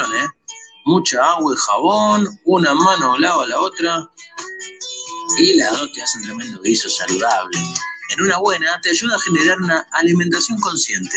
¿eh? Mucha agua y jabón, una mano lava la otra y las dos te hacen tremendo guiso saludable. En una buena te ayuda a generar una alimentación consciente.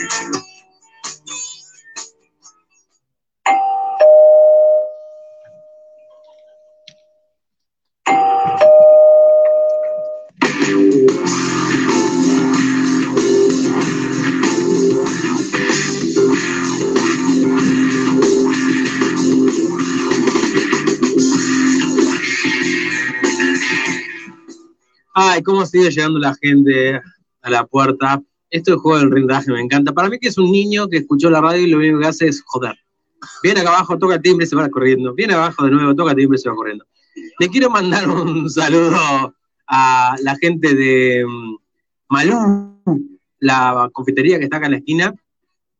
Sigue llegando la gente a la puerta. Esto es juego del rindaje, me encanta. Para mí que es un niño que escuchó la radio y lo único que hace es joder. Viene acá abajo, toca el timbre se va corriendo. Viene abajo de nuevo, toca el timbre se va corriendo. Le quiero mandar un saludo a la gente de mm, Malú, la confitería que está acá en la esquina,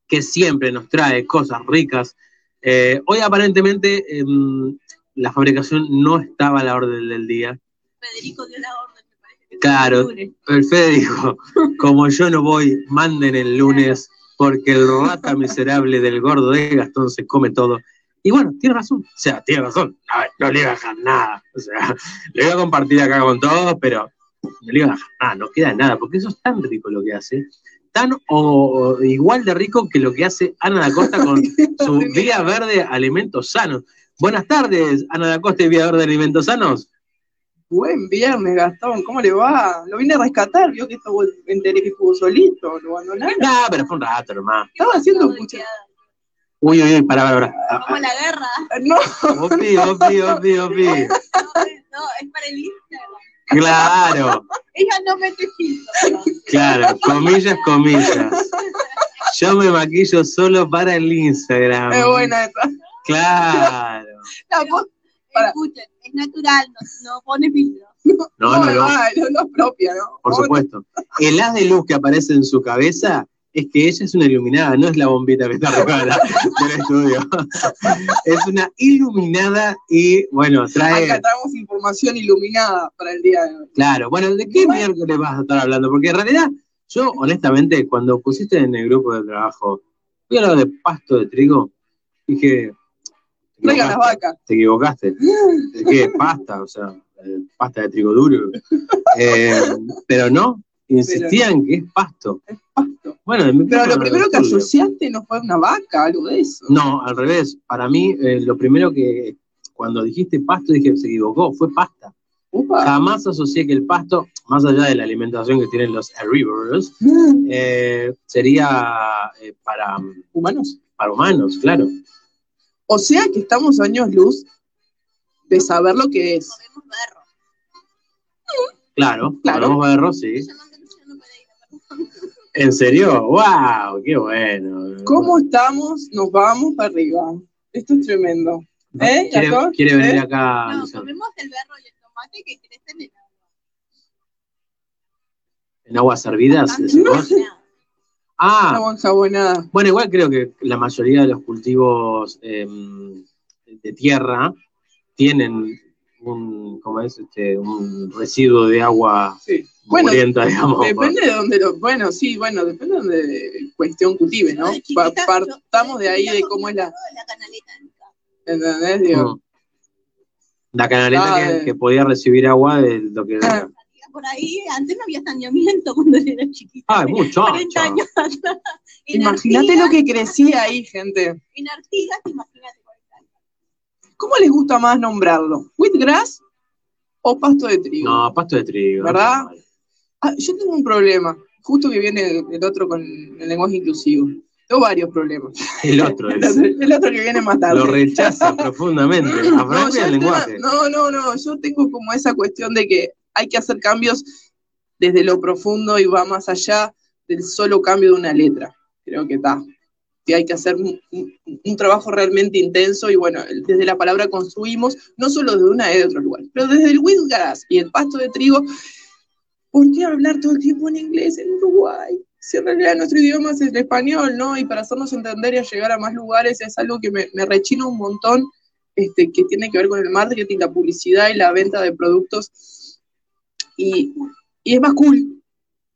que siempre nos trae cosas ricas. Eh, hoy aparentemente em, la fabricación no estaba a la orden del día. Federico dio la orden, Claro, el Fede dijo, como yo no voy, manden el lunes, porque el rata miserable del gordo de Gastón se come todo. Y bueno, tiene razón, o sea, tiene razón, a ver, no le iba a dejar nada, o sea, le voy a compartir acá con todos, pero no le iba a dejar nada, no queda nada, porque eso es tan rico lo que hace, tan o, o igual de rico que lo que hace Ana da Costa con su Vía Verde Alimentos Sanos. Buenas tardes, Ana da Costa y Vía Verde Alimentos Sanos. Buen viernes, Gastón, ¿cómo le va? Lo vine a rescatar, vio que estuvo, enteré que estuvo solito, lo abandonaron. No, pero fue un rato, hermano. Estaba haciendo mucha... Uy, uy, uy, pará, pará, pará. Como la guerra. No, Opi, opi, opi, opi. No, es- no, es para el Instagram. Claro, Ella no mete filtro. claro, comillas, comillas. Yo me maquillo solo para el Instagram. es buena esa. Claro. Para. Escuchen, es natural, no, no pone filtro. No, no, no, no, no es propia, ¿no? por supuesto. El haz de luz que aparece en su cabeza es que ella es una iluminada, no es la bombita que está la- del estudio. Es una iluminada y, bueno, trae... Acá traemos información iluminada para el día de hoy. Claro, bueno, ¿de qué miércoles vas a estar hablando? Porque en realidad, yo honestamente, cuando pusiste en el grupo de trabajo, voy a hablar de pasto de trigo, dije, Traigan las equivocaste, vacas. te equivocaste. ¿De qué? Pasta, o sea, eh, pasta de trigo duro. Eh, pero no, insistían que es pasto. Pasto. Bueno, Pero lo primero que asociaste no fue una vaca, algo de eso. No, al revés. Para mí, eh, lo primero que, cuando dijiste pasto, dije, se equivocó, fue pasta. Upa. Jamás asocié que el pasto, más allá de la alimentación que tienen los herbívoros, eh, sería eh, para, Humanos. para humanos, claro. O sea que estamos años luz de saber lo que es. Comemos berro. Claro, Claro. podemos verlo, sí. ¿En serio? ¡Wow! ¡Qué bueno! ¿Cómo estamos? Nos vamos para arriba. Esto es tremendo. ¿Eh, ¿Quiere, quiere venir ¿Eh? acá, No, comemos el berro y el tomate que crecen en agua. ¿En aguas hervidas? Bastante decís Ah. Bueno, igual creo que la mayoría de los cultivos eh, de tierra tienen un, ¿cómo es? Este, un residuo de agua Sí. Bueno, digamos. Depende de dónde lo. Bueno, sí, bueno, depende de donde cuestión cultive, ¿no? Pa- partamos de ahí de cómo es la. la canaleta. ¿Entendés? Digo, Mm. La canaleta Ah, que, de- que podía recibir agua de lo que... Ah. Por ahí, antes no había saneamiento cuando yo era chiquita. ¡Ay, muchacho! 40 años atrás. En Imagínate lo que crecía ahí, gente. En Artigas, imagínate 40 años. ¿Cómo les gusta más nombrarlo? ¿Wheatgrass o pasto de trigo? No, pasto de trigo. ¿Verdad? Ah, yo tengo un problema. Justo que viene el, otro con el lenguaje inclusivo. Tengo varios problemas. El otro El es. otro, el otro que viene más tarde. Lo rechaza profundamente. No, el lenguaje. no, no, no, yo tengo como esa cuestión de que hay que hacer cambios desde lo profundo y va más allá del solo cambio de una letra. Creo que está. Que hay que hacer un, trabajo realmente intenso y bueno, desde la palabra construimos, no solo desde una y de otro lugar, pero desde el wheatgrass y el pasto de trigo, ¿por qué hablar todo el tiempo en inglés en Uruguay? Si en realidad nuestro idioma es el español, ¿no? Y para hacernos entender y llegar a más lugares es algo que me, me rechina un montón este, que tiene que ver con el marketing, la publicidad y la venta de productos. Y, y es más cool.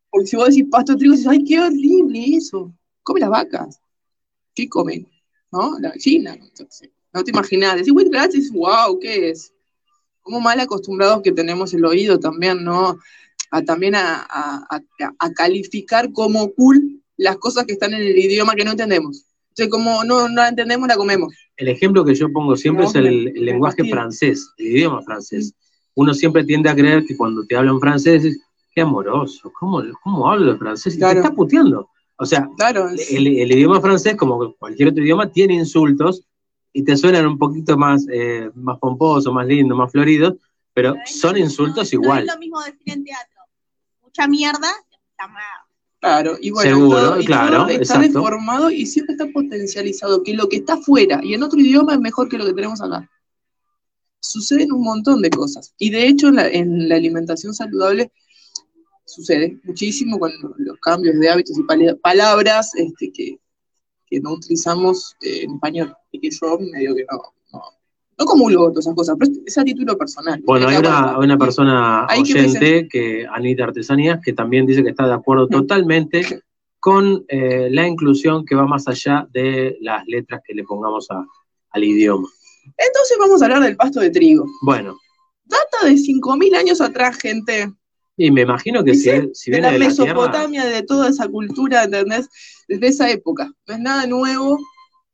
Porque si vos decís pasto de trigo, dices, ay, qué horrible eso. Come las vacas. ¿Qué comen? ¿No? La gallina. Entonces, no te imaginas. Decís white grass, wow, ¿qué es? Como mal acostumbrados que tenemos el oído también, ¿no? A, también a, a, a, calificar como cool las cosas que están en el idioma que no entendemos. Entonces, como no, no la entendemos, la comemos. El ejemplo que yo pongo siempre es el, el lenguaje francés, el idioma francés. Uno siempre tiende a creer que cuando te hablan francés, es, qué amoroso, ¿cómo, cómo hablo francés? Y te está puteando. O sea, claro, el, el, idioma francés, como cualquier otro idioma, tiene insultos y te suenan un poquito más, eh, más pomposos, más lindos, más floridos, pero son insultos igual. No es lo mismo decir en teatro, mucha mierda, Claro, y bueno, Seguro, claro, está deformado y siempre está potencializado, que lo que está fuera y en otro idioma es mejor que lo que tenemos acá. Suceden un montón de cosas. Y de hecho, en la, en la alimentación saludable sucede muchísimo con los cambios de hábitos y palabras este, que, que no utilizamos eh, en español y que yo medio que no, no, no comulgo todas esas cosas, pero es a título personal. Bueno, hay una, una, persona oyente, que, Anita Artesanías, que también dice que está de acuerdo totalmente con eh, la inclusión que va más allá de las letras que le pongamos a, al idioma. Entonces vamos a hablar del pasto de trigo. Bueno. Data de 5.000 años atrás, gente. Y me imagino que si, si, viene de la Mesopotamia, de toda esa cultura, ¿entendés? Desde esa época. No es nada nuevo,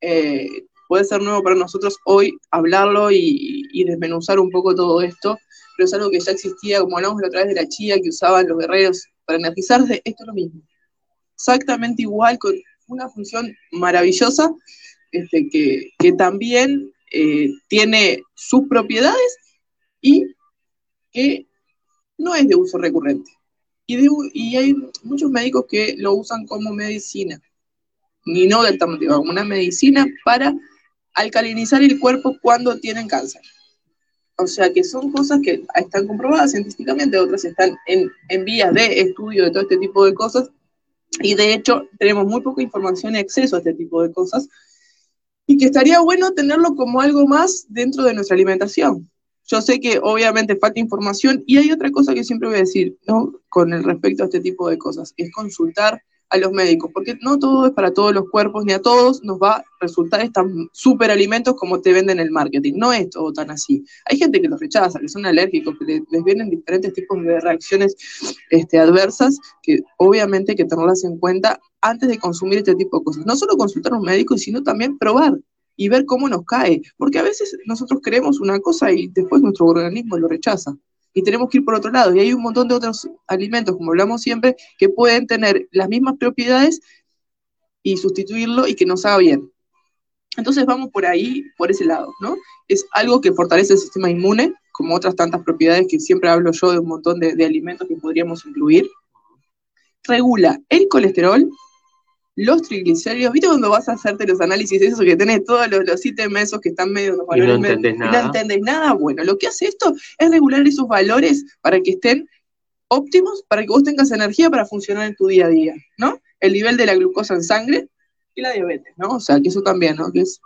eh, puede ser nuevo para nosotros hoy hablarlo y, desmenuzar un poco todo esto, pero es algo que ya existía, como hablamos a través de la chía que usaban los guerreros para energizarse, esto es lo mismo. Exactamente igual, con una función maravillosa, este, que, que también eh, tiene sus propiedades y que no es de uso recurrente. Y, y hay muchos médicos que lo usan como medicina, ni no de alternativa, una medicina para alcalinizar el cuerpo cuando tienen cáncer. O sea que son cosas que están comprobadas científicamente, otras están en, en vías de estudio de todo este tipo de cosas, y de hecho tenemos muy poca información y acceso a este tipo de cosas, y que estaría bueno tenerlo como algo más dentro de nuestra alimentación. Yo sé que obviamente falta información y hay otra cosa que siempre voy a decir, ¿no? Con el respecto a este tipo de cosas, es consultar a los médicos, porque no todo es para todos los cuerpos, ni a todos nos va a resultar estos superalimentos como te venden en el marketing. No es todo tan así. Hay gente que los rechaza, que son alérgicos, que les, vienen diferentes tipos de reacciones este, adversas, que obviamente hay que tenerlas en cuenta antes de consumir este tipo de cosas. No solo consultar a un médico, sino también probar y ver cómo nos cae, porque a veces nosotros queremos una cosa y después nuestro organismo lo rechaza. Y tenemos que ir por otro lado. Y hay un montón de otros alimentos, como hablamos siempre, que pueden tener las mismas propiedades y sustituirlo y que nos haga bien. Entonces vamos por ahí, por ese lado, ¿no? Es algo que fortalece el sistema inmune, como otras tantas propiedades que siempre hablo yo de un montón de alimentos que podríamos incluir. Regula el colesterol, los triglicéridos, ¿viste cuando vas a hacerte los análisis eso que tenés todos los, los ítems esos que están medio y no entendés nada. no entendés nada? Bueno, lo que hace esto es regular esos valores para que estén óptimos, para que vos tengas energía para funcionar en tu día a día, ¿no? El nivel de la glucosa en sangre y la diabetes, ¿no? O sea, que eso también, ¿no? Que es...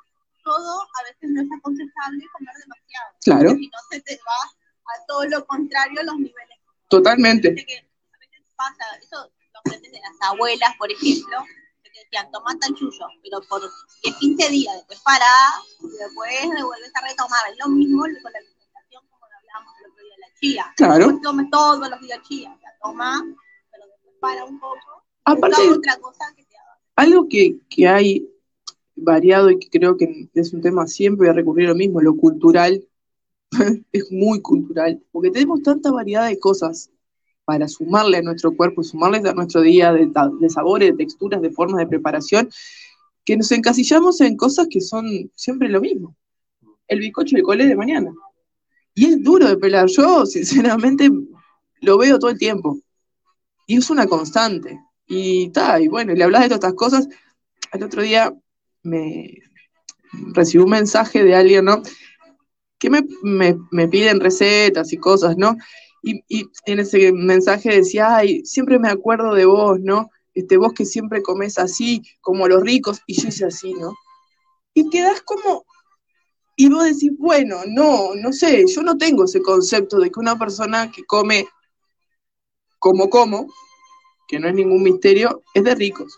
Todo a veces no es aconsejable comer demasiado. Claro. Si no se te va a todo lo contrario los niveles. Totalmente. Que a veces pasa, eso lo aprendes de las abuelas, por ejemplo, decían, toma tan chuyo, pero por 10, 15 días, después parás, y después vuelves a retomar. Es lo mismo con la alimentación, como hablábamos el otro día de la chía. Claro. No tome todos los días chía, la toma, pero después para un poco. Aparte, otra cosa que te haga. Algo que, que hay variado y que creo que es un tema siempre voy a recurrir a lo mismo, lo cultural, es muy cultural, porque tenemos tanta variedad de cosas para sumarle a nuestro cuerpo, sumarle a nuestro día de, sabores, de texturas, de formas de preparación, que nos encasillamos en cosas que son siempre lo mismo. El bicocho de cole de mañana. Y es duro de pelar. Yo, sinceramente, lo veo todo el tiempo. Y es una constante. Y está, y bueno, le hablas de todas estas cosas. El otro día me recibí un mensaje de alguien, ¿no? Que me, me, me piden recetas y cosas, ¿no? Y, en ese mensaje decía, ay, siempre me acuerdo de vos, ¿no? Este, vos que siempre comes así, como los ricos, y yo hice así, ¿no? Y quedás como, y vos decís, bueno, no, no sé, yo no tengo ese concepto de que una persona que come como como, que no es ningún misterio, es de ricos.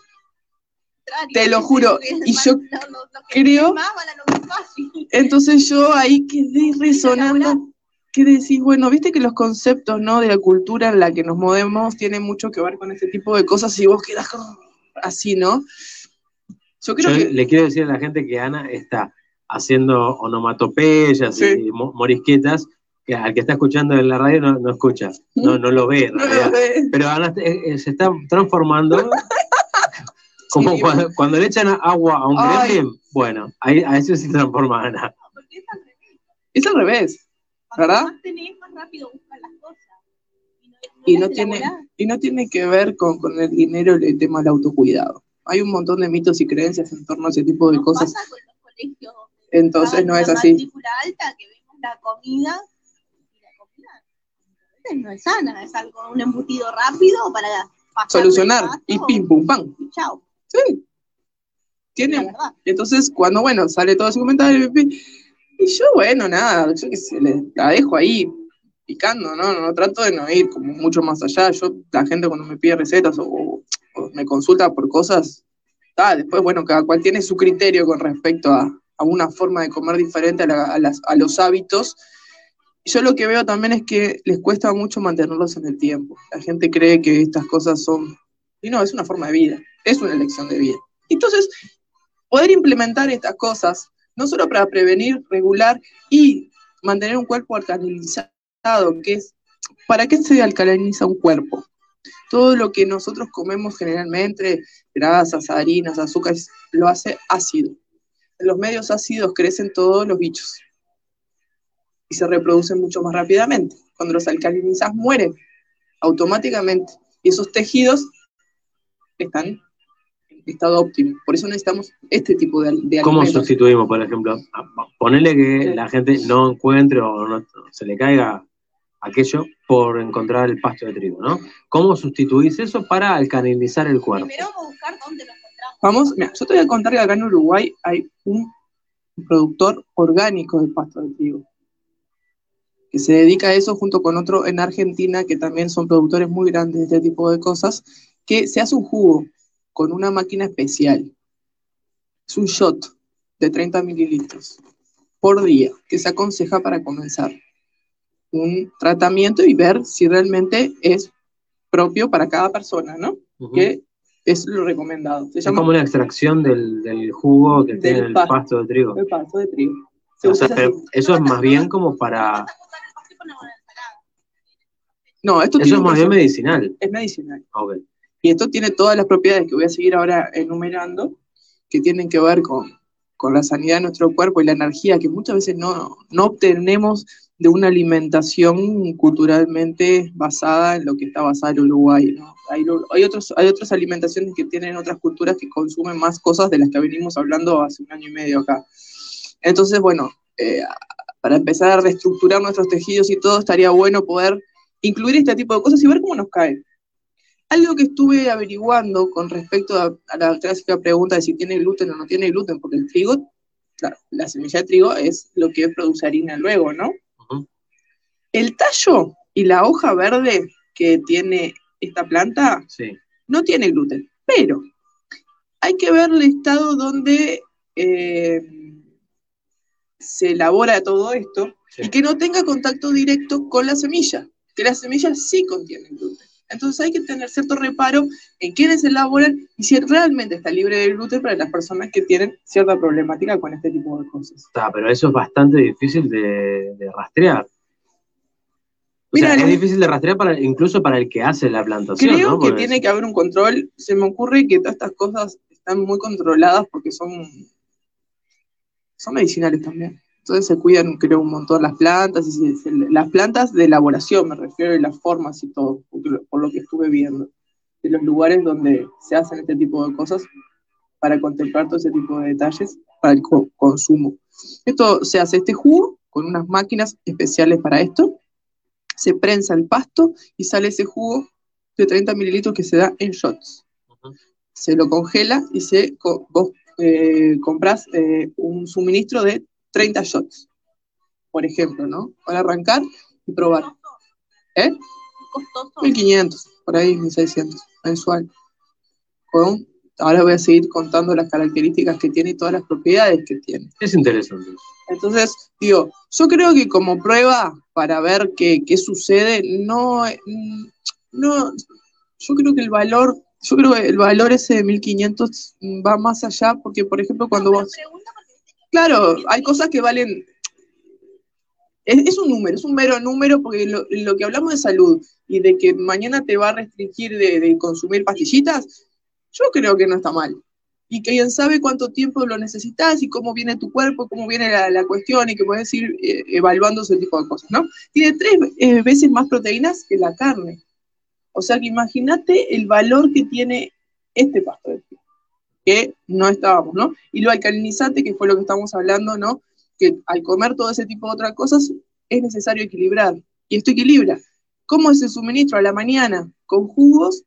Te lo juro, y yo creo- Entonces yo ahí quedé resonando, que decís, bueno, viste que los conceptos, ¿no? De la cultura en la que nos movemos tienen mucho que ver con este tipo de cosas y vos quedás así, ¿no? Yo creo Yo que... le quiero decir a la gente que Ana está haciendo onomatopeyas Sí. y mo- morisquetas, que al que está escuchando en la radio no, no escucha, no, no lo ve en No lo ve. Pero Ana eh, eh, se está transformando como Sí. cuando, cuando le echan agua a un gremlin, bueno, ahí, a eso se transforma Ana. Es al revés. ¿Verdad? Más tenés, más rápido las cosas. Y no las tiene, y no tiene que ver con, con el dinero el tema del autocuidado. Hay un montón de mitos y creencias en torno a ese tipo de Nos cosas. pasa con los colegios Entonces no es así. alta que vemos la comida y la comida a veces no es sana, es algo, un embutido rápido para Solucionar. Y pim, pum, pam. y chao. Sí. Tiene, verdad. Entonces, cuando, bueno, sale todo ese comentario, y yo, bueno, nada, yo qué sé, la dejo ahí picando, ¿no? No trato de no ir como mucho más allá. Yo, la gente cuando me pide recetas o, me consulta por cosas, ah, después, bueno, cada cual tiene su criterio con respecto a, a una forma de comer diferente a las- a los hábitos. Yo lo que veo también es que les cuesta mucho mantenerlos en el tiempo. La gente cree que estas cosas son, y no, es una forma de vida, es una elección de vida. Entonces, poder implementar estas cosas, no solo para prevenir, regular y mantener un cuerpo alcalinizado, que es, ¿para qué se alcaliniza un cuerpo? Todo lo que nosotros comemos generalmente, grasas, harinas, azúcares, lo hace ácido. En los medios ácidos crecen todos los bichos y se reproducen mucho más rápidamente. Cuando los alcalinizas mueren automáticamente y esos tejidos están estado óptimo. Por eso necesitamos este tipo de, de ¿Cómo alimentos. sustituimos, por ejemplo? Ponele que la gente no encuentre o no, se le caiga aquello por encontrar el pasto de trigo, ¿no? ¿Cómo sustituís eso para alcalinizar el cuerpo? Primero vamos a buscar dónde lo encontramos. Vamos, mira, yo te voy a contar que acá en Uruguay hay un productor orgánico de pasto de trigo que se dedica a eso junto con otro en Argentina que también son productores muy grandes de este tipo de cosas, que se hace un jugo con una máquina especial. Es un shot de 30 mililitros por día que se aconseja para comenzar un tratamiento y ver si realmente es propio para cada persona, ¿no? Que es lo recomendado. Se Es llama como una extracción del, del jugo que Del tiene el pasto. pasto de trigo. el pasto de trigo. Se O sea, así. eso es más bien como para... No, esto Eso tiene es más bien medicinal. es medicinal. Ok. Y esto tiene todas las propiedades que voy a seguir ahora enumerando, que tienen que ver con, con la sanidad de nuestro cuerpo y la energía que muchas veces no, no obtenemos de una alimentación culturalmente basada en lo que está basada en Uruguay. ¿no? Hay, hay, otros, hay otras alimentaciones que tienen otras culturas que consumen más cosas de las que venimos hablando hace un año y medio acá. Entonces, bueno, eh, para empezar a reestructurar nuestros tejidos y todo, estaría bueno poder incluir este tipo de cosas y ver cómo nos cae. Algo que estuve averiguando con respecto a, a la clásica pregunta de si tiene gluten o no tiene gluten, porque el trigo, claro, la semilla de trigo es lo que produce harina luego, ¿no? El tallo y la hoja verde que tiene esta planta Sí. no tiene gluten, pero hay que ver el estado donde eh, se elabora todo esto Sí. y que no tenga contacto directo con la semilla, que la semilla sí contiene gluten. Entonces hay que tener cierto reparo en quiénes elaboran y si realmente está libre de gluten para las personas que tienen cierta problemática con este tipo de cosas. Está, pero eso es bastante difícil de, de rastrear. O Mira, sea, es difícil de rastrear para, incluso para el que hace la plantación, Creo ¿no? que tiene que haber un control. Se me ocurre que todas estas cosas están muy controladas porque son, son medicinales también. Entonces se cuidan, creo, un montón las plantas, y se- las plantas de elaboración, me refiero, y las formas y todo, lo- por lo que estuve viendo, de los lugares donde se hacen este tipo de cosas para contemplar todo ese tipo de detalles para el co- consumo. Esto se hace este jugo con unas máquinas especiales para esto, se prensa el pasto y sale ese jugo de 30 mililitros que se da en shots. Ujú. Se lo congela y se, co- vos eh, compras eh, un suministro de 30 shots, por ejemplo, ¿no? Para arrancar y probar. ¿Eh? Costoso. 1500, por ahí 1600. mensual. Con, ahora voy a seguir contando las características que tiene y todas las propiedades que tiene. Es interesante. Entonces, digo, yo creo que como prueba para ver qué, qué sucede, no, no, yo creo que el valor, yo creo que el valor ese de 1500 va más allá, porque por ejemplo cuando vos... Claro, hay cosas que valen, es, un número, es un mero número, porque lo, que hablamos de salud y de que mañana te va a restringir de, consumir pastillitas, yo creo que no está mal. Y que quién sabe cuánto tiempo lo necesitas y cómo viene tu cuerpo, cómo viene la, cuestión y que puedes ir eh, evaluando ese tipo de cosas, ¿no? Tiene tres eh, veces más proteínas que la carne. O sea que imagínate el valor que tiene este pasto de que no estábamos, ¿no? Y lo alcalinizante, que fue lo que estamos hablando, ¿no? que al comer todo ese tipo de otras cosas es necesario equilibrar. Y esto equilibra. ¿Cómo es el suministro a la mañana? Con jugos,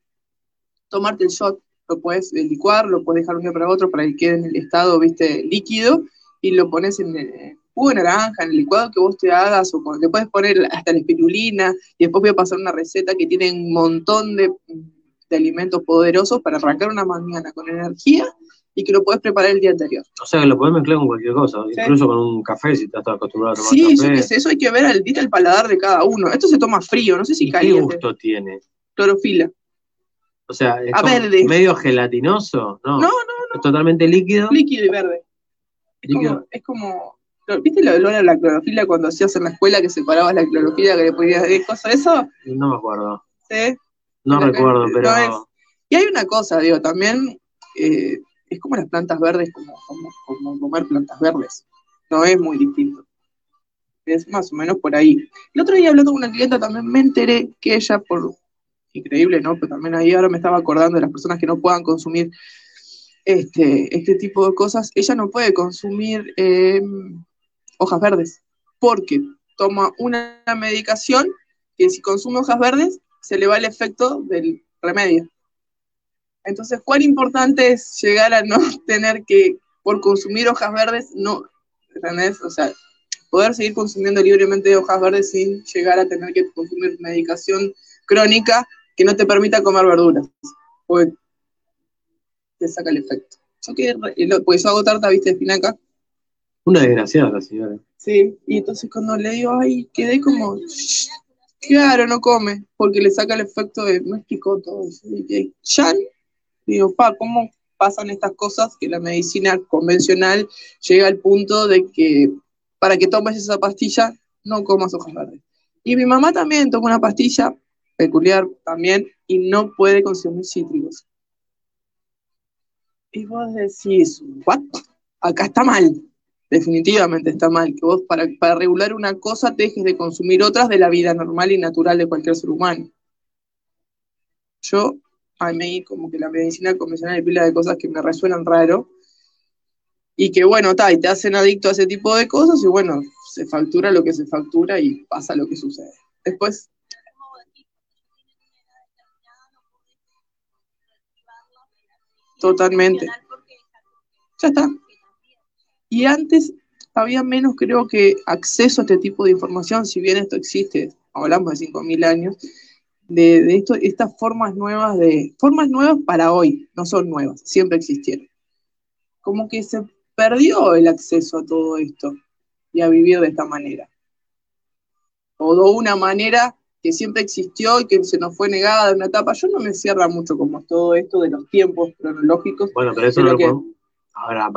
tomarte el shot, lo puedes licuar, lo puedes dejar un día para otro para que quede en el estado, viste, líquido, y lo pones en el jugo de naranja, en el licuado que vos te hagas, o le puedes poner hasta la espirulina, y después voy a pasar una receta que tiene un montón de, de alimentos poderosos para arrancar una mañana con energía y que lo puedes preparar el día anterior. O sea, que lo puedes mezclar con cualquier cosa, incluso con un café si estás acostumbrado a tomar sí, café. Sí, eso hay que ver el, el paladar de cada uno. Esto se toma frío, no sé si caliente. ¿Qué gusto tiene? Clorofila. O sea, es medio gelatinoso, ¿no? No, no, no. Es totalmente líquido. Líquido y verde. Es como, es como, ¿viste el olor a la clorofila cuando hacías en la escuela que separabas la clorofila que le podías decir cosas de eso? No me acuerdo. Sí. No recuerdo, pero... Y hay una cosa, digo, también eh, es como las plantas verdes, como, como, comer plantas verdes. No es muy distinto. Es más o menos por ahí. El otro día hablando con una clienta también me enteré que ella, por increíble, ¿no? Pero también ahí ahora me estaba acordando de las personas que no puedan consumir este, este tipo de cosas, ella no puede consumir em, hojas verdes, porque toma una medicación que si consume hojas verdes, se le va el efecto del remedio. Entonces, ¿cuán importante es llegar a no tener que, por consumir hojas verdes, no, ¿entendés? O sea, poder seguir consumiendo libremente hojas verdes sin llegar a tener que consumir medicación crónica que no te permita comer verduras. Porque te saca el efecto. Yo que, pues yo hago tarta, viste, espinaca. Una desgraciada la señora. Sí, y entonces cuando le digo, ay, quedé como, claro, no come, porque le saca el efecto de, no explicó todo eso. Y, Jan Digo, pa, ¿cómo pasan estas cosas que la medicina convencional llega al punto de que para que tomes esa pastilla no comas hojas verdes? Y mi mamá también toma una pastilla peculiar también y no puede consumir cítricos. Y vos decís, ¿what? Acá está mal. Definitivamente está mal que vos para, regular una cosa dejes de consumir otras de la vida normal y natural de cualquier ser humano. Yo a mí como que la medicina convencional hay pila de cosas que me resuenan raro. Y que bueno, está, y te hacen adicto a ese tipo de cosas y bueno, se factura lo que se factura y pasa lo que sucede. Después... Totalmente. Ya está. Y antes había menos, creo que, acceso a este tipo de información, si bien esto existe, hablamos de 5.000 años, de, esto, estas formas nuevas de, formas nuevas para hoy, no son nuevas, siempre existieron. Como que se perdió el acceso a todo esto y a vivir de esta manera. O de una manera que siempre existió y que se nos fue negada de una etapa. Yo no me cierra mucho como todo esto de los tiempos cronológicos. Bueno, pero eso lo que... Ahora, a,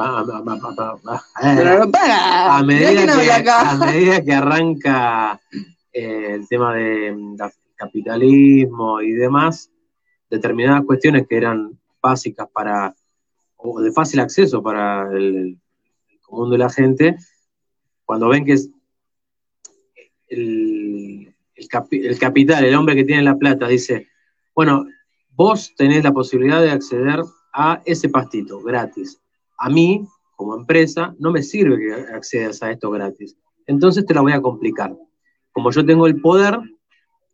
medida que, arranca eh, el tema de capitalismo y demás, determinadas cuestiones que eran básicas para, o de fácil acceso para el, común de la gente, cuando ven que es el, el, capital, el hombre que tiene la plata, dice, bueno, vos tenés la posibilidad de acceder a ese pastito gratis. A mí, como empresa, no me sirve que accedas a esto gratis. Entonces te la voy a complicar. Como yo tengo el poder,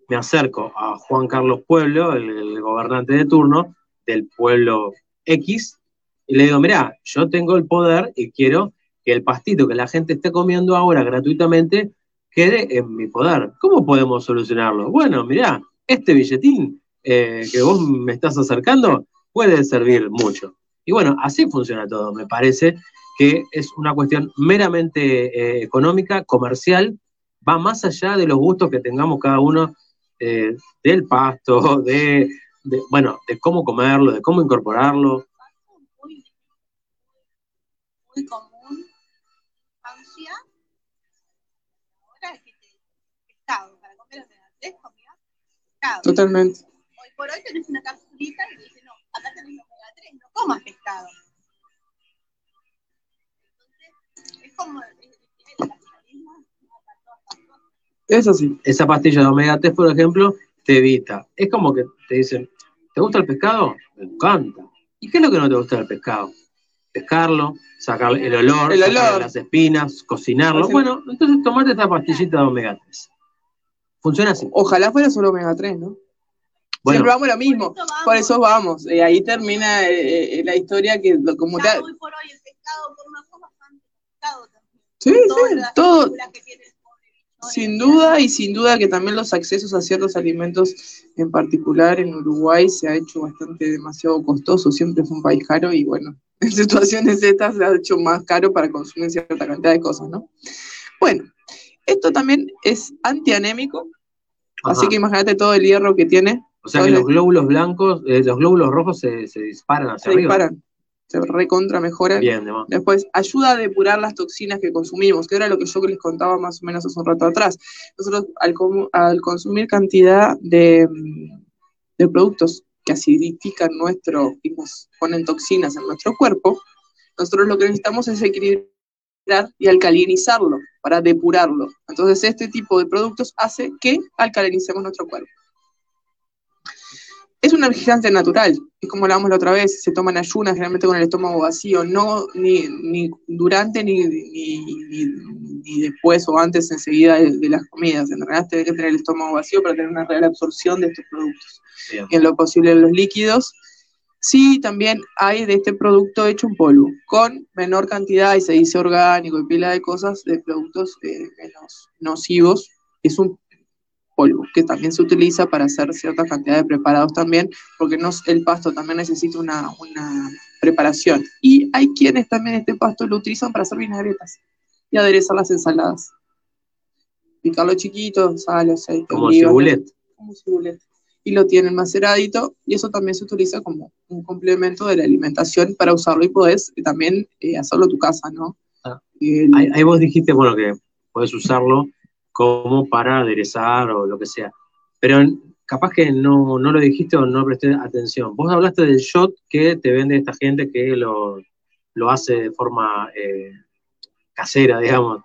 me acerco a Juan Carlos Pueblo, el, gobernante de turno del pueblo X, y le digo, mirá, yo tengo el poder y quiero que el pastito que la gente esté comiendo ahora gratuitamente quede en mi poder. ¿Cómo podemos solucionarlo? Bueno, mirá, este billetín eh, que vos me estás acercando puede servir mucho. Y bueno, así funciona todo, me parece que es una cuestión meramente eh, económica, comercial, va más allá de los gustos que tengamos cada uno eh, del pasto, de, de, bueno, de cómo comerlo, de cómo incorporarlo. Muy, muy común, infancia, ahora es que te pescado, para comer omega 3 comías pescado. Totalmente. Hoy por hoy tenés una capsulita y dice, no, acá tenés omega 3, no comas pescado. Entonces, es como el, capitalismo. Esa pastilla de omega 3, por ejemplo, te evita. Es como que te dicen, ¿te gusta el pescado? Me encanta. ¿Y qué es lo que no te gusta del pescado? Pescarlo, sacar el olor, El olor. las espinas, cocinarlo. Cocinar. Bueno, entonces tomate esta pastillita de omega 3. Funciona así. Ojalá fuera solo omega 3, ¿no? Bueno, Siempre vamos a lo mismo. Por eso vamos. Por eso vamos. Eh, ahí termina eh, eh, la historia que lo- como te... Hoy por hoy el pescado por una cosa bastante pescado también. Sí, Todas sí, las todo. que tiene el Sin duda y sin duda que también los accesos a ciertos alimentos, en particular en Uruguay, se ha hecho bastante demasiado costoso. Siempre fue un país caro y bueno, en situaciones estas se ha hecho más caro para consumir cierta cantidad de cosas, ¿no? Bueno, esto también es antianémico, así ajá. que imagínate todo el hierro que tiene, o sea que los glóbulos blancos, eh, los glóbulos rojos se, se disparan hacia se arriba. disparan, se recontra mejoran. Bien, demás. Después, ayuda a depurar las toxinas que consumimos, que era lo que yo les contaba más o menos hace un rato atrás. Nosotros, al, al consumir cantidad de, mm, de productos que acidifican nuestro y nos ponen toxinas en nuestro cuerpo, nosotros lo que necesitamos es equilibrar y alcalinizarlo para depurarlo. Entonces, este tipo de productos hace que alcalinicemos nuestro cuerpo. Es un energizante natural, es como hablábamos la otra vez, se toman ayunas generalmente con el estómago vacío, no ni, ni durante ni, ni, ni- ni después o antes enseguida de, de las comidas. En realidad tenés que tener el estómago vacío para tener una real absorción de estos productos. Bien. Y en lo posible en los líquidos. Sí, también hay de este producto hecho un polvo, con menor cantidad, y se dice orgánico y pila de cosas, de productos eh, menos nocivos. Es un polvo, que también se utiliza para hacer cierta cantidad de preparados también, porque no, el pasto también necesita una, una preparación. Y hay quienes también este pasto lo utilizan para hacer vinagretas y aderezar las ensaladas. Picarlo chiquito, sal, aceite, Como cibulet. como cibulet. Y lo tienen maceradito, y eso también se utiliza como un complemento de la alimentación para usarlo y podés también eh, hacerlo en tu casa, ¿no? Ah. El- Ahí, ahí vos dijiste, bueno, que podés usarlo como para aderezar o lo que sea. Pero capaz que no, no lo dijiste o no presté atención. Vos hablaste del shot que te vende esta gente que lo, lo hace de forma eh, casera, digamos.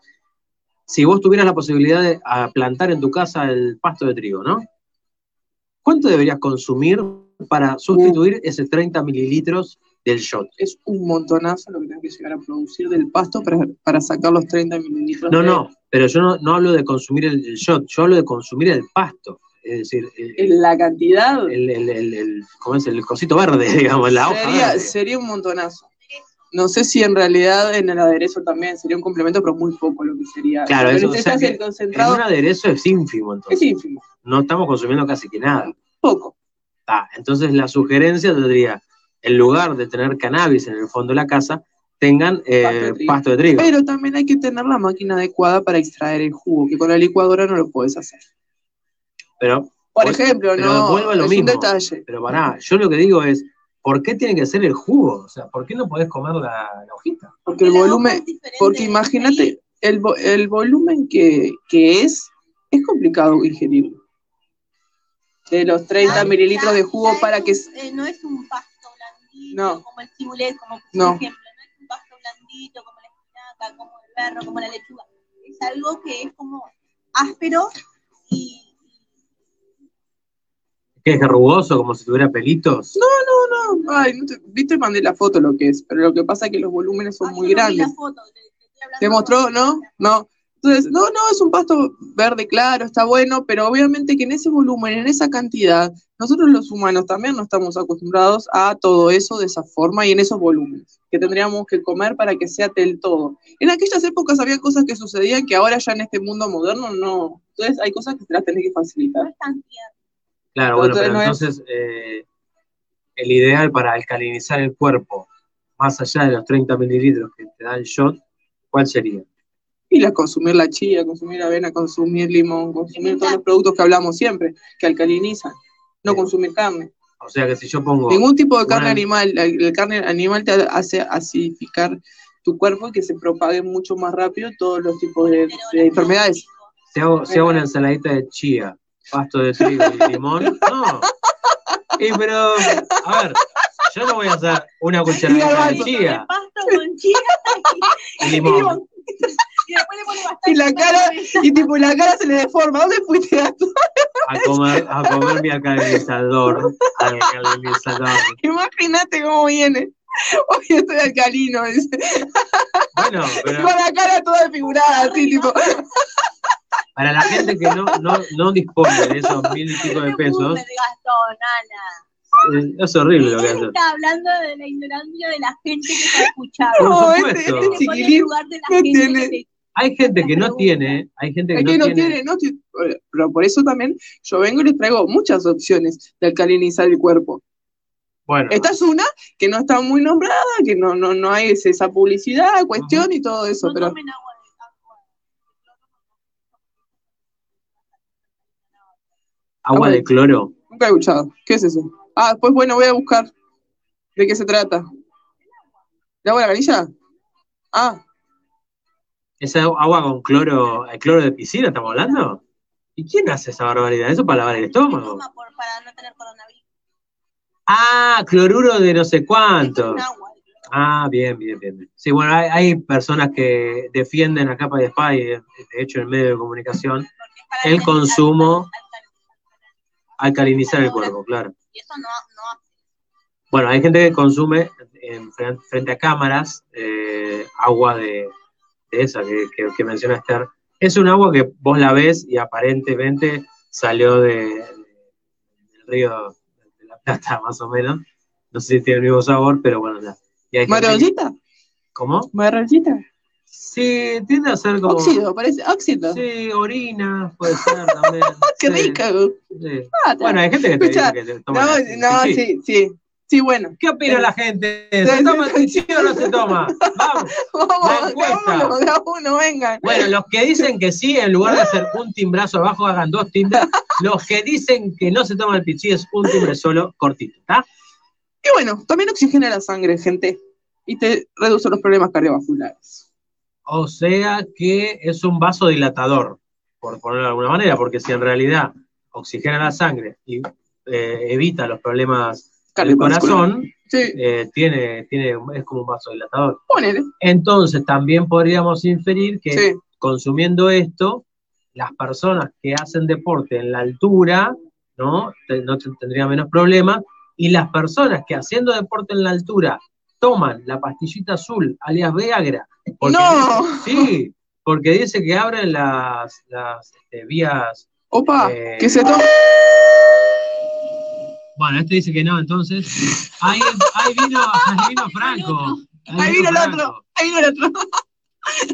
Si vos tuvieras la posibilidad de plantar en tu casa el pasto de trigo, ¿no? ¿Cuánto deberías consumir para sustituir ese 30 mililitros del shot? es un montonazo lo que tenés que llegar a producir del pasto para, para sacar los 30 mililitros. No, de- no, pero yo no, no hablo de consumir el, el shot, yo hablo de consumir el pasto. Es decir, el, la cantidad el, el, ¿cómo es? el cosito verde, digamos, la hoja sería, verde. sería un montonazo. No sé si en realidad en el aderezo también sería un complemento, pero muy poco lo que sería. Claro, Pero eso, este o sea es que el En concentrado un aderezo es ínfimo, es entonces. ínfimo, No estamos consumiendo casi que nada. poco. Ah, entonces la sugerencia tendría, en lugar de tener cannabis en el fondo de la casa, tengan eh, Pasto de trigo. pasto de trigo. Pero también hay que tener la máquina adecuada para extraer el jugo, que con la licuadora no lo puedes hacer. Pero, Por Bueno, ejemplo, pero no vuelvo a lo es mismo. un detalle. pero pará, yo lo que digo es, ¿por qué tiene que ser el jugo? O sea, ¿por qué no podés comer la, la hojita? Porque el volumen, porque imagínate, el, el volumen que, que es, es complicado ingerirlo. De los 30 Ya- mililitros ya- de jugo para que... un- eh, no es un pasto No. como el cibulet, como por No. ejemplo, no es un pasto blandito como la espinaca, como el berro, como la lechuga. Es algo que es como áspero y ¿Qué es rugoso, como si tuviera pelitos? No, no, ay, no te, viste, mandé la foto lo que es, pero lo que pasa es que los volúmenes son Ah, muy no grandes. la foto, te- te estoy hablando ¿Te mostró? ¿No? No. Entonces, no, no, es un pasto verde claro, está bueno, pero obviamente que en ese volumen, en esa cantidad, nosotros los humanos también no estamos acostumbrados a todo eso de esa forma y en esos volúmenes, que tendríamos que comer para que sea del todo. En aquellas épocas había cosas que sucedían que ahora ya en este mundo moderno no. Entonces hay cosas que te las tenés que No facilitar. es tan tierno. Claro, bueno, pero entonces no es- entonces eh, el ideal para alcalinizar el cuerpo, más allá de los 30 mililitros que te da el shot, ¿cuál sería? Y la consumir la chía, consumir avena, consumir limón, consumir todos los productos que hablamos siempre, que alcalinizan. No Sí. consumir carne. O sea que si yo pongo, Ningún tipo de carne Una- animal. La, la carne animal te hace acidificar tu cuerpo y que se propague mucho más rápido todos los tipos de, de enfermedades. si hago, si hago una ensaladita de chía, pasto de trigo y limón, no. Y pero, a ver, yo no voy a hacer una cucharadita de chía Pasto con chía Y limón. Y después le pone bastante Y la cara, y tipo la cara se le deforma. ¿Dónde fuiste? A comer, a comer mi alcalinizador. Alcalinizador. Imagínate cómo viene. Hoy estoy alcalino, dice. Bueno, pero Con la cara toda desfigurada, así, tipo. para la gente que no, no, no dispone de esos mil y pico de pesos, eh, es horrible lo que hace. está hablando de la ignorancia de la gente que está escuchando. No, este, este chiquilín. no tiene- Hay gente que no tiene, hay gente que Es no que no tiene. tiene, no ti- pero por eso también yo vengo y les traigo muchas opciones de alcalinizar el cuerpo. Bueno, Esta es una que no está muy nombrada, que no, no, no hay esa publicidad, cuestión y todo eso, No pero tomen agua de agua. agua de cloro. nunca he escuchado. ¿Qué es eso? Ah, pues bueno, voy a buscar de qué se trata. ¿De agua de la canilla? Ah, ¿Esa agua con cloro, el cloro de piscina estamos hablando? ¿Y quién hace esa barbaridad? ¿Eso para lavar el estómago? por- para no tener coronavirus. Ah, cloruro de no sé cuánto. es agua. Ah, bien, bien, bien. Sí, bueno, hay, hay personas que defienden a capa y espada y de de hecho en medio de comunicación es El consumo- alcal- alcalinizar el cuerpo, claro. Y eso no, no Bueno, hay gente que consume en fren- frente a cámaras eh, agua de, de esa que, que, que menciona Esther. Es un agua que vos la ves y aparentemente salió de, de- del río de la Plata, más o menos. No sé si tiene el mismo sabor, pero bueno, ya. ¿Marollita? ¿Cómo? ¿Marollita? Sí, tiende a ser como... Óxido, parece, óxido. Sí, orina, puede ser también. ¡Qué Sí. Ah, Bueno, hay gente que te Escucha, dice que se toma No, no, sí, sí. Sí, bueno. ¿Qué opina la gente? ¿Se toma el pichí o no se toma? Vamos. Vamos, de encuesta. a uno, de a uno, vengan. Bueno, los que dicen que sí, en lugar de hacer un timbrazo abajo, hagan dos timbres. Los que dicen que no se toma el pichí es un timbre solo, cortito, ¿está? Y bueno, también oxigena la sangre, gente. Y te reduce los problemas cardiovasculares. O sea que es un vasodilatador, por ponerlo de alguna manera, porque si en realidad oxigena la sangre y eh, evita los problemas Cardiovascular. corazón, Sí, eh, tiene, tiene, es como un vasodilatador. ponele. Entonces también podríamos inferir que Sí. consumiendo esto, las personas que hacen deporte en la altura, ¿no? No menos problemas, y las personas que haciendo deporte en la altura toman la pastillita azul, alias Viagra, porque ¡No! dice- sí, porque dice que abren las, las este, vías. Opa, Eh, que se toma. Bueno, este dice que no, entonces. Ahí, ahí vino, ahí vino Franco. Ahí vino el otro, ahí vino el otro.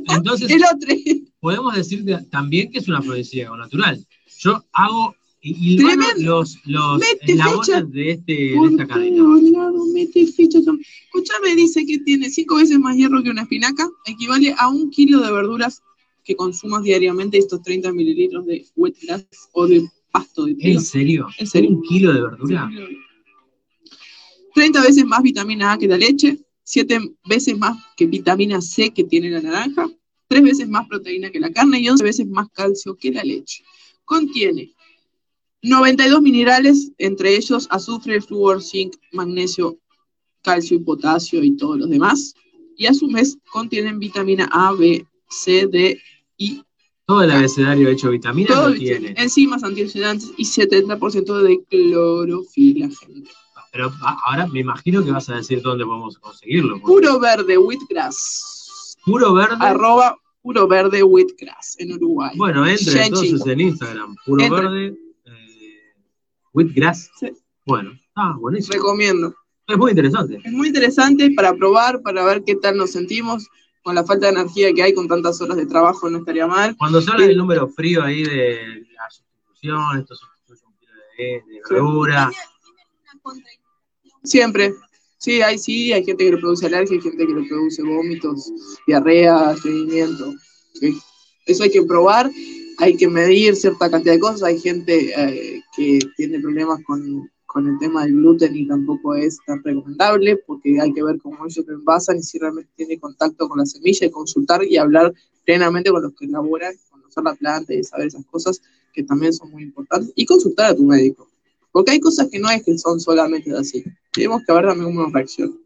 Entonces, El otro. podemos decir también que es una afrodisíaco natural. Yo hago y, los, los eslabones de, este, de esta cadena. lados, mete. Escuchame, dice que tiene cinco veces más hierro que una espinaca, equivale a un kilo de verduras que consumas diariamente estos 30 mililitros de grass o de pasto. ¿En serio? En serio. ¿Un kilo de verdura? 30 veces más vitamina A que la leche, 7 veces más que vitamina C que tiene la naranja, 3 veces más proteína que la carne y 11 veces más calcio que la leche. Contiene 92 minerales, entre ellos azufre, flúor, zinc, magnesio, calcio y potasio y todos los demás. Y a su vez contienen vitamina A, B, C, D y Todo el abecedario hecho de vitaminas lo tiene. enzimas antioxidantes y 70% de clorofila. gente. Pero ahora me imagino que vas a decir dónde podemos conseguirlo. porque- Puro verde, wheatgrass. Puro verde. arroba puro verde wheatgrass en Uruguay. Bueno, entre entonces en Instagram. Puro Entra. verde. Eh, wheatgrass. Sí. Bueno, ah, buenísimo. Recomiendo. Es muy interesante. Es muy interesante para probar, para ver qué tal nos sentimos con la falta de energía que hay con tantas horas de trabajo, no estaría mal. Cuando se habla del número frío ahí de la sustitución, esto sustituye un kilo de verdura. Contraindicación. Siempre. Sí, hay sí, hay gente que le produce alergia, hay gente que le produce vómitos, diarrea, estreñimiento. ¿sí? Eso hay que probar, hay que medir cierta cantidad de cosas. Hay gente eh, que tiene problemas con, con el tema del gluten y tampoco es tan recomendable porque hay que ver cómo ellos lo envasan y si realmente tiene contacto con la semilla y consultar y hablar plenamente con los que elaboran, conocer la planta y saber esas cosas que también son muy importantes y consultar a tu médico. Porque hay cosas que no es que son solamente así. Tenemos que ver también una reacción.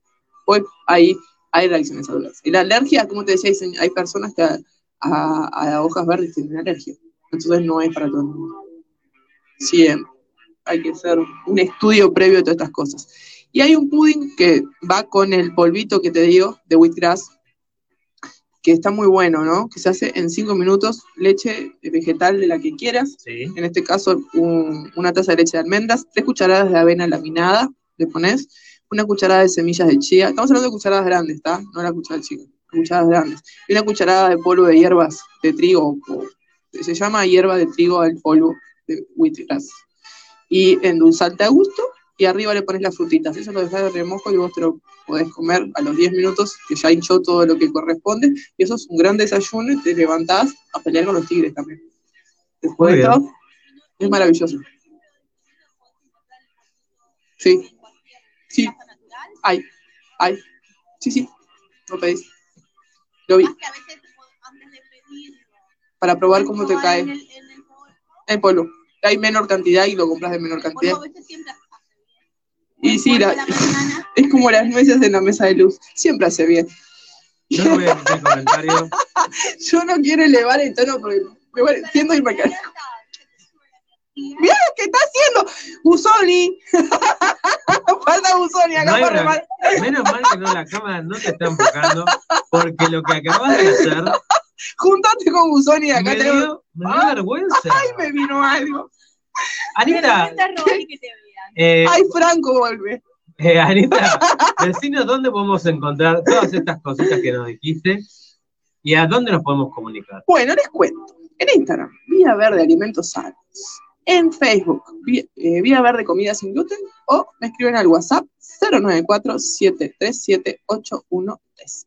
Pues ahí hay reacciones adversas. Y la alergia, como te decía, hay, hay personas que a, a- a hojas verdes tienen alergia. Entonces no es para todo el mundo. Siempre. Hay que hacer un estudio previo de todas estas cosas. Y hay un pudding que va con el polvito que te digo, de wheatgrass, que está muy bueno, ¿no? Que se hace en 5 minutos, leche vegetal de la que quieras, Sí. en este caso un- una taza de leche de almendras, tres cucharadas de avena laminada, le pones, una cucharada de semillas de chía, estamos hablando de cucharadas grandes, ¿está? No la cucharada chica, cucharadas grandes, y una cucharada de polvo de hierbas de trigo, o- se llama hierba de trigo al polvo de wheatgrass, y endulzante a gusto, y arriba le pones las frutitas, eso lo dejas de remojo y vos te lo podés comer a los 10 minutos, que ya hinchó todo lo que corresponde, y eso es un gran desayuno y te levantás a pelear con los tigres también. Después Muy de todo, es maravilloso. Sí, Sí. Hay, hay. Sí, sí, lo pedís. Lo vi, para probar cómo te cae En en el polvo. Hay menor cantidad y lo compras de menor cantidad. bien. Y sí, la- la es como las nueces en la mesa de luz. Siempre hace bien. Yo no voy a hacer comentario. Yo no quiero elevar el tono porque me voy siento y me cae. Mira lo que está haciendo Busoni. Falta Busoni acá No para una- Menos mal que no, la cámara no te está enfocando, porque lo que acabas de hacer Juntate con Busoni acá. me me dio vergüenza. Ay, me vino algo. Anita, y te eh, Ay, Franco vuelve. eh, Anita, decinos dónde podemos encontrar todas estas cositas que nos dijiste y a dónde nos podemos comunicar. Bueno, les cuento. En Instagram, Vía Verde Alimentos Sanos. En Facebook, Vía, eh, Vía Verde Comida Sin Gluten. O me escriben al WhatsApp 094-737-813.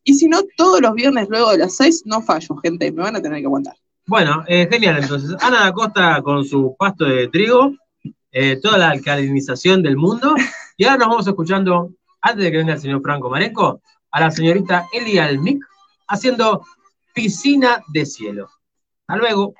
Y si no, todos los viernes luego de las 6 no fallo, gente. Me van a tener que aguantar. Bueno, eh, genial. Entonces, Ana da Costa con su pasto de trigo, eh, toda la alcalinización del mundo. Y ahora nos vamos escuchando, antes de que venga el señor Franco Marenco, a la señorita Elia Almic haciendo piscina de cielo. Hasta luego.